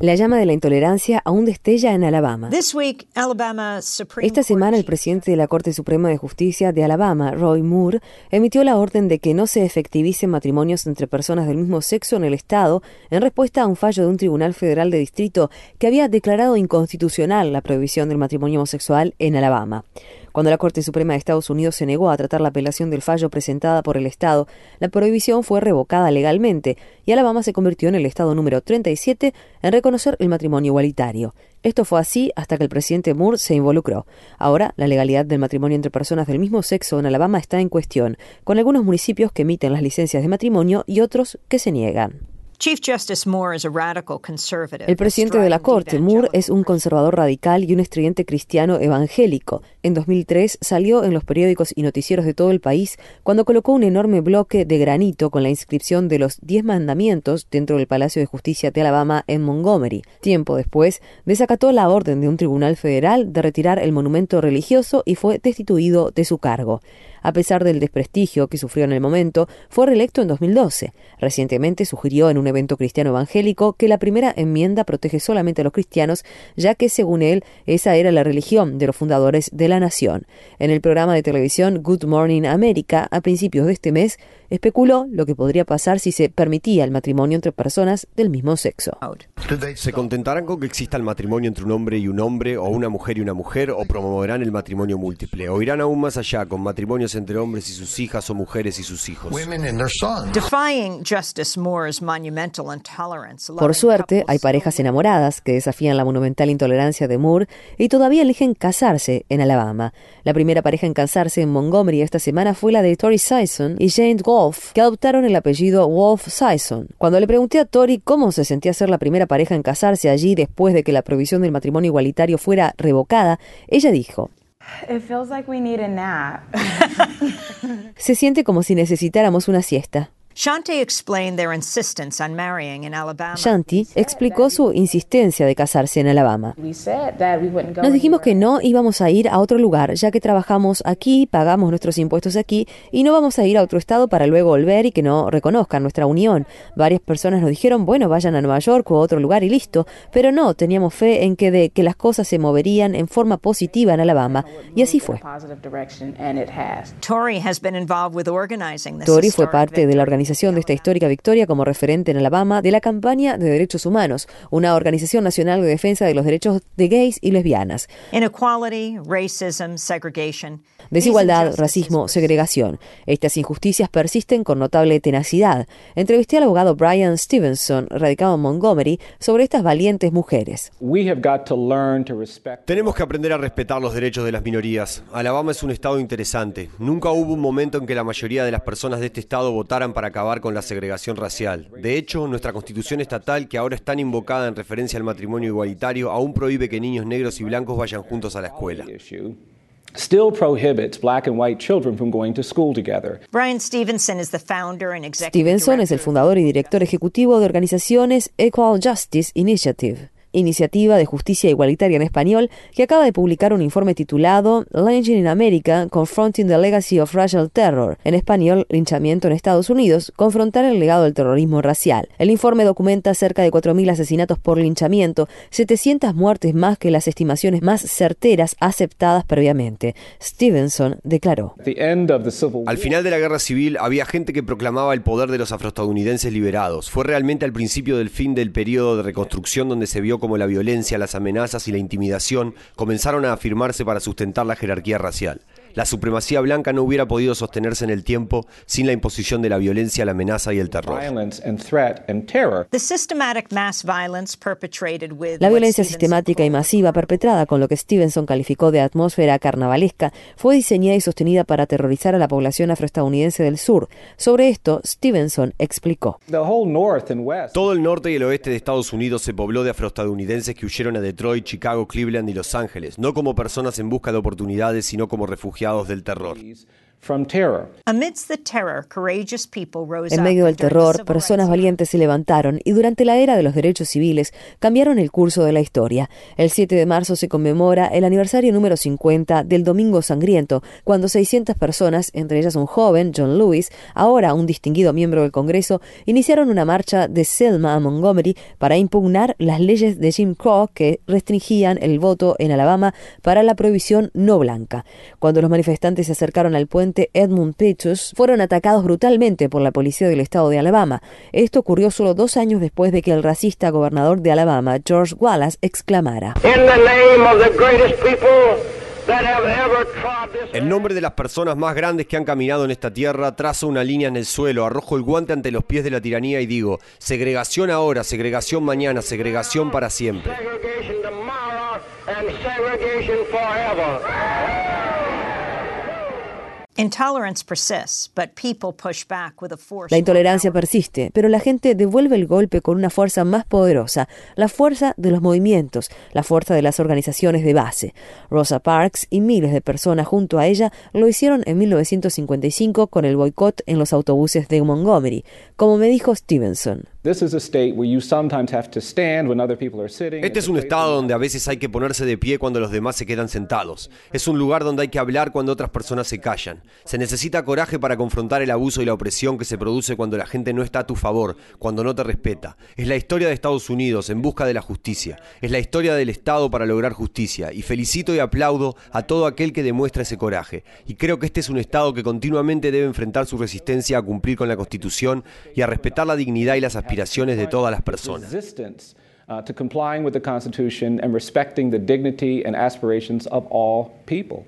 La llama de la intolerancia aún destella en Alabama. Esta semana el presidente de la Corte Suprema de Justicia de Alabama, Roy Moore, emitió la orden de que no se efectivicen matrimonios entre personas del mismo sexo en el estado en respuesta a un fallo de un tribunal federal de distrito que había declarado inconstitucional la prohibición del matrimonio homosexual en Alabama. Cuando la Corte Suprema de Estados Unidos se negó a tratar la apelación del fallo presentada por el Estado, la prohibición fue revocada legalmente y Alabama se convirtió en el Estado número 37 en reconocer el matrimonio igualitario. Esto fue así hasta que el presidente Moore se involucró. Ahora, la legalidad del matrimonio entre personas del mismo sexo en Alabama está en cuestión, con algunos municipios que emiten las licencias de matrimonio y otros que se niegan. El presidente de la Corte, Moore, es un conservador radical y un estridente cristiano evangélico. En 2003 salió en los periódicos y noticieros de todo el país cuando colocó un enorme bloque de granito con la inscripción de los Diez Mandamientos dentro del Palacio de Justicia de Alabama en Montgomery. Tiempo después, desacató la orden de un tribunal federal de retirar el monumento religioso y fue destituido de su cargo. A pesar del desprestigio que sufrió en el momento, fue reelecto en 2012. Recientemente sugirió en un evento cristiano evangélico que la primera enmienda protege solamente a los cristianos, ya que, según él, esa era la religión de los fundadores de la nación. En el programa de televisión Good Morning America, a principios de este mes, especuló lo que podría pasar si se permitía el matrimonio entre personas del mismo sexo. ¿Se contentarán con que exista el matrimonio entre un hombre y un hombre, o una mujer y una mujer, o promoverán el matrimonio múltiple? ¿O irán aún más allá con matrimonios entre hombres y sus hijas o mujeres y sus hijos? Por suerte, hay parejas enamoradas que desafían la monumental intolerancia de Moore y todavía eligen casarse en Alabama. La primera pareja en casarse en Montgomery esta semana fue la de Tori Sison y Jane Wolf, que adoptaron el apellido Wolf Sison. Cuando le pregunté a Tori cómo se sentía ser la primera pareja en casarse allí después de que la prohibición del matrimonio igualitario fuera revocada, ella dijo, Se siente como si necesitáramos una siesta. Shanti explicó su insistencia de casarse en Alabama. Nos dijimos que no íbamos a ir a otro lugar, ya que trabajamos aquí, pagamos nuestros impuestos aquí y no vamos a ir a otro estado para luego volver y que no reconozcan nuestra unión. Varias personas nos dijeron, bueno, vayan a Nueva York o a otro lugar y listo, pero no, teníamos fe en que, de, que las cosas se moverían en forma positiva en Alabama y así fue. Tori fue parte de la organización de esta histórica victoria como referente en Alabama de la campaña de derechos humanos, una organización nacional de defensa de los derechos de gays y lesbianas. Desigualdad, racismo, segregación. Estas injusticias persisten con notable tenacidad. Entrevisté al abogado Brian Stevenson, radicado en Montgomery, sobre estas valientes mujeres. Tenemos que aprender a respetar los derechos de las minorías. Alabama es un estado interesante. Nunca hubo un momento en que la mayoría de las personas de este estado votaran para acabar con la segregación racial. De hecho, nuestra constitución estatal, que ahora es tan invocada en referencia al matrimonio igualitario, aún prohíbe que niños negros y blancos vayan juntos a la escuela. Still prohibits black and white children from going to school together. Brian Stevenson is the founder and executive Stevenson es el fundador y director ejecutivo de organizaciones Equal Justice Initiative iniciativa de justicia igualitaria en español, que acaba de publicar un informe titulado Lynching in America, Confronting the Legacy of Racial Terror, en español, linchamiento en Estados Unidos, confrontar el legado del terrorismo racial. El informe documenta cerca de 4.000 asesinatos por linchamiento, 700 muertes más que las estimaciones más certeras aceptadas previamente. Stevenson declaró. Al final de la guerra civil había gente que proclamaba el poder de los afroestadounidenses liberados. Fue realmente al principio del fin del periodo de reconstrucción donde se vio como la violencia, las amenazas y la intimidación comenzaron a afirmarse para sustentar la jerarquía racial. La supremacía blanca no hubiera podido sostenerse en el tiempo sin la imposición de la violencia, la amenaza y el terror. La violencia sistemática y masiva perpetrada con lo que Stevenson calificó de atmósfera carnavalesca fue diseñada y sostenida para aterrorizar a la población afroestadounidense del sur. Sobre esto, Stevenson explicó. Todo el norte y el oeste de Estados Unidos se pobló de afroestadounidenses que huyeron a Detroit, Chicago, Cleveland y Los Ángeles, no como personas en busca de oportunidades, sino como refugiados del terror. En medio del terror, personas valientes se levantaron y durante la era de los derechos civiles cambiaron el curso de la historia. El 7 de marzo se conmemora el aniversario número 50 del Domingo Sangriento, cuando 600 personas, entre ellas un joven, John Lewis, ahora un distinguido miembro del Congreso, iniciaron una marcha de Selma a Montgomery para impugnar las leyes de Jim Crow que restringían el voto en Alabama para la prohibición no blanca. Cuando los manifestantes se acercaron al puente, Edmund Pettus fueron atacados brutalmente por la policía del estado de Alabama. Esto ocurrió solo dos años después de que el racista gobernador de Alabama, George Wallace, exclamara. En nombre de las personas más grandes que han caminado en esta tierra, trazo una línea en el suelo, arrojo el guante ante los pies de la tiranía y digo, segregación ahora, segregación mañana, segregación para siempre. La intolerancia persiste, pero la gente devuelve el golpe con una fuerza más poderosa, la fuerza de los movimientos, la fuerza de las organizaciones de base. Rosa Parks y miles de personas junto a ella lo hicieron en 1955 con el boicot en los autobuses de Montgomery, como me dijo Stevenson. Este es un estado donde a veces hay que ponerse de pie cuando los demás se quedan sentados. Es un lugar donde hay que hablar cuando otras personas se callan. Se necesita coraje para confrontar el abuso y la opresión que se produce cuando la gente no está a tu favor, cuando no te respeta. Es la historia de Estados Unidos en busca de la justicia. Es la historia del Estado para lograr justicia. Y felicito y aplaudo a todo aquel que demuestra ese coraje. Y creo que este es un Estado que continuamente debe enfrentar su resistencia a cumplir con la Constitución y a respetar la dignidad y las aspiraciones de todas las personas. Uh, to complying with the Constitution and respecting the dignity and aspirations of all people.